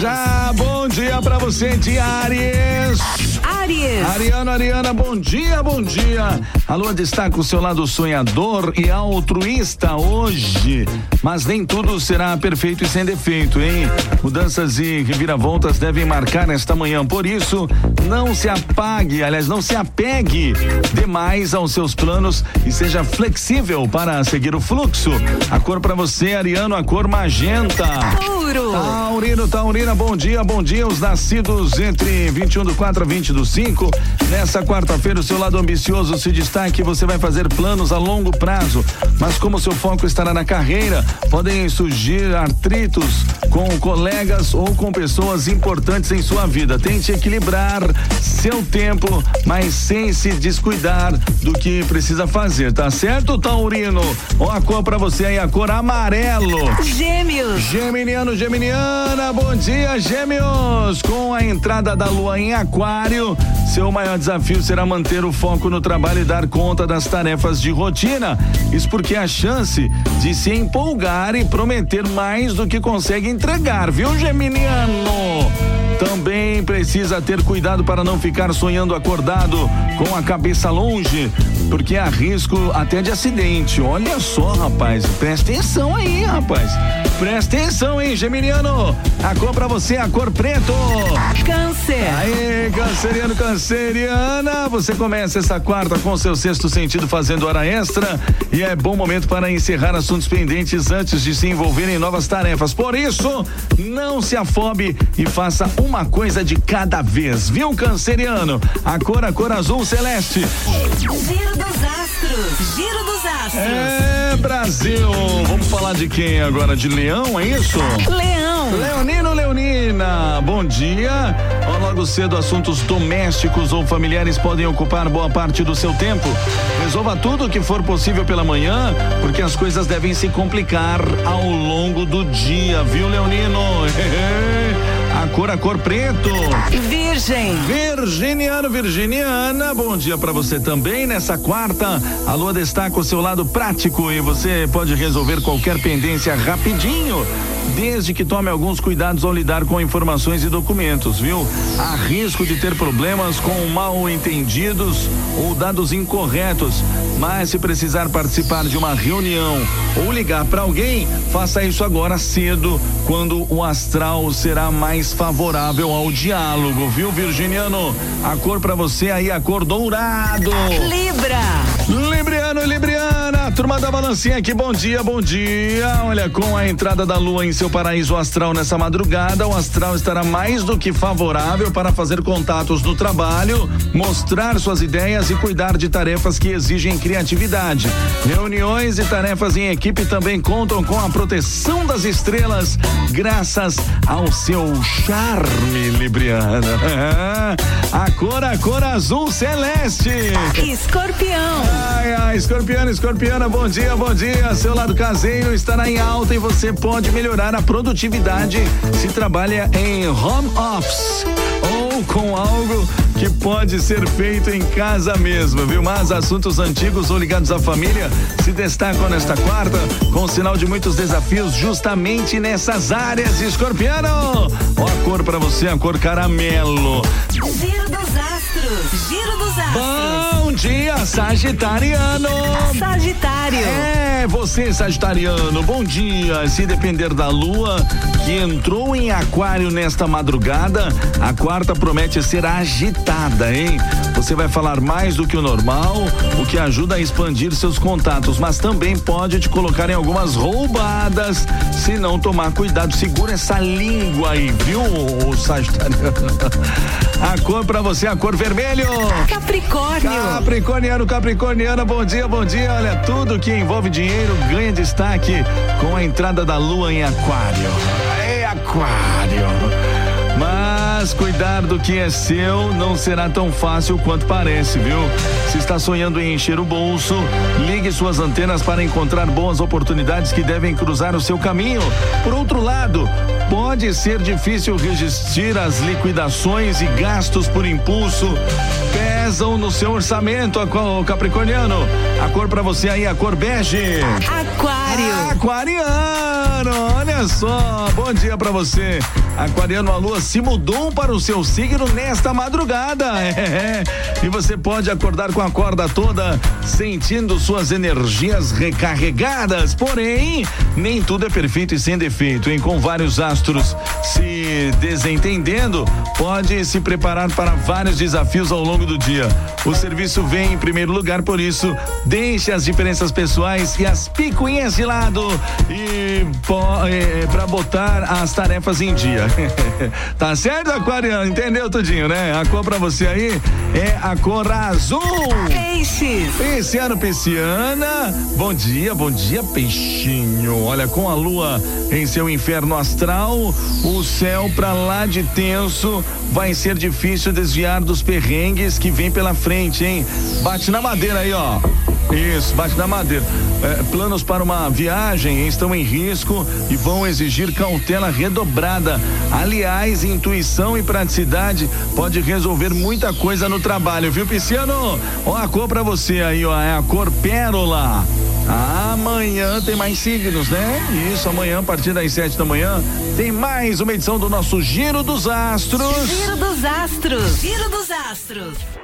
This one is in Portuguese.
Já, bom dia pra você de. Aries. Ariana, Ariana, bom dia, bom dia. A lua destaca o seu lado sonhador e altruísta hoje. Mas nem tudo será perfeito e sem defeito, hein? Mudanças e reviravoltas devem marcar esta manhã. Por isso, não se apague, aliás, não se apegue demais aos seus planos e seja flexível para seguir o fluxo. A cor para você, Ariano, a cor magenta. Touro. Taurino, Taurina, bom dia, bom dia. Os nascidos entre 21 do 4 a 20 do 5. Nessa quarta-feira, o seu lado ambicioso se destaque. Você vai fazer planos a longo prazo, mas como seu foco estará na carreira, podem surgir atritos com colegas ou com pessoas importantes em sua vida. Tente equilibrar seu tempo, mas sem se descuidar do que precisa fazer, tá certo, Taurino? Ó, a cor pra você aí, a cor amarelo. Gêmeos. Geminiano, Geminiana, bom dia, Gêmeos! Com a entrada da lua em Aquário, seu maior desafio será manter o foco no trabalho e dar conta das tarefas de rotina. Isso porque a chance de se empolgar e prometer mais do que consegue entregar, viu, Geminiano? Também precisa ter cuidado para não ficar sonhando acordado com a cabeça longe, porque há risco até de acidente. Olha só, rapaz, presta atenção aí, rapaz. Presta atenção, hein, Geminiano? A cor pra você, a cor preto. Câncer. Aê, canceriano, canceriana, você começa essa quarta com seu sexto sentido fazendo hora extra e é bom momento para encerrar assuntos pendentes antes de se envolver em novas tarefas. Por isso, não se afobe e faça uma coisa de cada vez, viu, canceriano? A cor, a cor azul celeste. Giro dos astros. Giro dos astros. É, Brasil. Vamos falar de quem agora? De leão, é isso? Leão. Leonino, Leonina, bom dia. Ó, logo cedo, assuntos domésticos ou familiares podem ocupar boa parte do seu tempo. Resolva tudo o que for possível pela manhã, porque as coisas devem se complicar ao longo do dia, viu, Leonino? A cor, a cor preto. Virgem. Virginiano, Virginiana, bom dia para você também. Nessa quarta, a lua destaca o seu lado prático e você pode resolver qualquer pendência rapidinho, desde que tome alguns cuidados ao lidar com informações e documentos, viu? Há risco de ter problemas com mal entendidos ou dados incorretos, mas se precisar participar de uma reunião ou ligar para alguém, faça isso agora cedo, quando o astral será mais favorável ao diálogo, viu, Virginiano? A cor para você aí, a cor dourado. Libra. Libriano Libriana, turma da balancinha aqui, bom dia, bom dia. Olha, com a entrada da lua em seu paraíso astral nessa madrugada, o astral estará mais do que favorável para fazer contatos no trabalho, mostrar suas ideias e cuidar de tarefas que exigem criatividade. Reuniões e tarefas em equipe também contam com a proteção das estrelas, graças ao seu charme, Libriana. A cor, a cor azul celeste. Escorpião. Ai, ai, escorpiano, escorpiana, bom dia, bom dia. Seu lado caseiro estará em alta e você pode melhorar a produtividade se trabalha em home office ou com algo que pode ser feito em casa mesmo, viu? Mas assuntos antigos ou ligados à família se destacam nesta quarta com sinal de muitos desafios justamente nessas áreas, escorpiano. Ó a cor para você, a cor caramelo. Giro dos Giro dos astros. Bom dia, Sagitariano. Sagitário. É, você, Sagitariano, bom dia. Se depender da lua, que entrou em Aquário nesta madrugada, a quarta promete ser agitada, hein? Você vai falar mais do que o normal, o que ajuda a expandir seus contatos, mas também pode te colocar em algumas roubadas se não tomar cuidado. Segura essa língua aí, viu, Sagitariano? A cor pra você, a cor vermelho. Capricórnio. Capricorniano, Capricorniana, bom dia, bom dia. Olha, tudo que envolve dinheiro ganha destaque com a entrada da lua em Aquário. É Aquário. Mas cuidar do que é seu não será tão fácil quanto parece, viu? Se está sonhando em encher o bolso, ligue suas antenas para encontrar boas oportunidades que devem cruzar o seu caminho. Por outro lado, pode ser difícil resistir às liquidações e gastos por impulso pesam no seu orçamento, Capricorniano. A cor para você aí, a cor bege. Aquário. Aquariano, só, bom dia para você. Aquariano, a lua se mudou para o seu signo nesta madrugada. É. E você pode acordar com a corda toda, sentindo suas energias recarregadas. Porém, nem tudo é perfeito e sem defeito, hein? Com vários astros se desentendendo, pode se preparar para vários desafios ao longo do dia. O serviço vem em primeiro lugar, por isso, deixe as diferenças pessoais e as picuinhas de lado e é, para botar as tarefas em dia. tá certo, Aquariano? Entendeu, Tudinho, né? A cor para você aí é a cor azul. Peixes. Pisciano, pisciana. Bom dia, bom dia, peixinho. Olha, com a lua em seu inferno astral, o céu para lá de tenso vai ser difícil desviar dos perrengues que vem pela frente, hein? Bate na madeira aí, ó. Isso, bate na madeira. É, planos para uma viagem estão em risco e vão exigir cautela redobrada. Aliás, intuição e praticidade pode resolver muita coisa no trabalho, viu, Pisciano? Ó, a cor para você aí, ó, é a cor pérola. Amanhã tem mais signos, né? Isso, amanhã, a partir das sete da manhã, tem mais uma edição do nosso Giro dos Astros. Giro dos Astros. Giro dos Astros.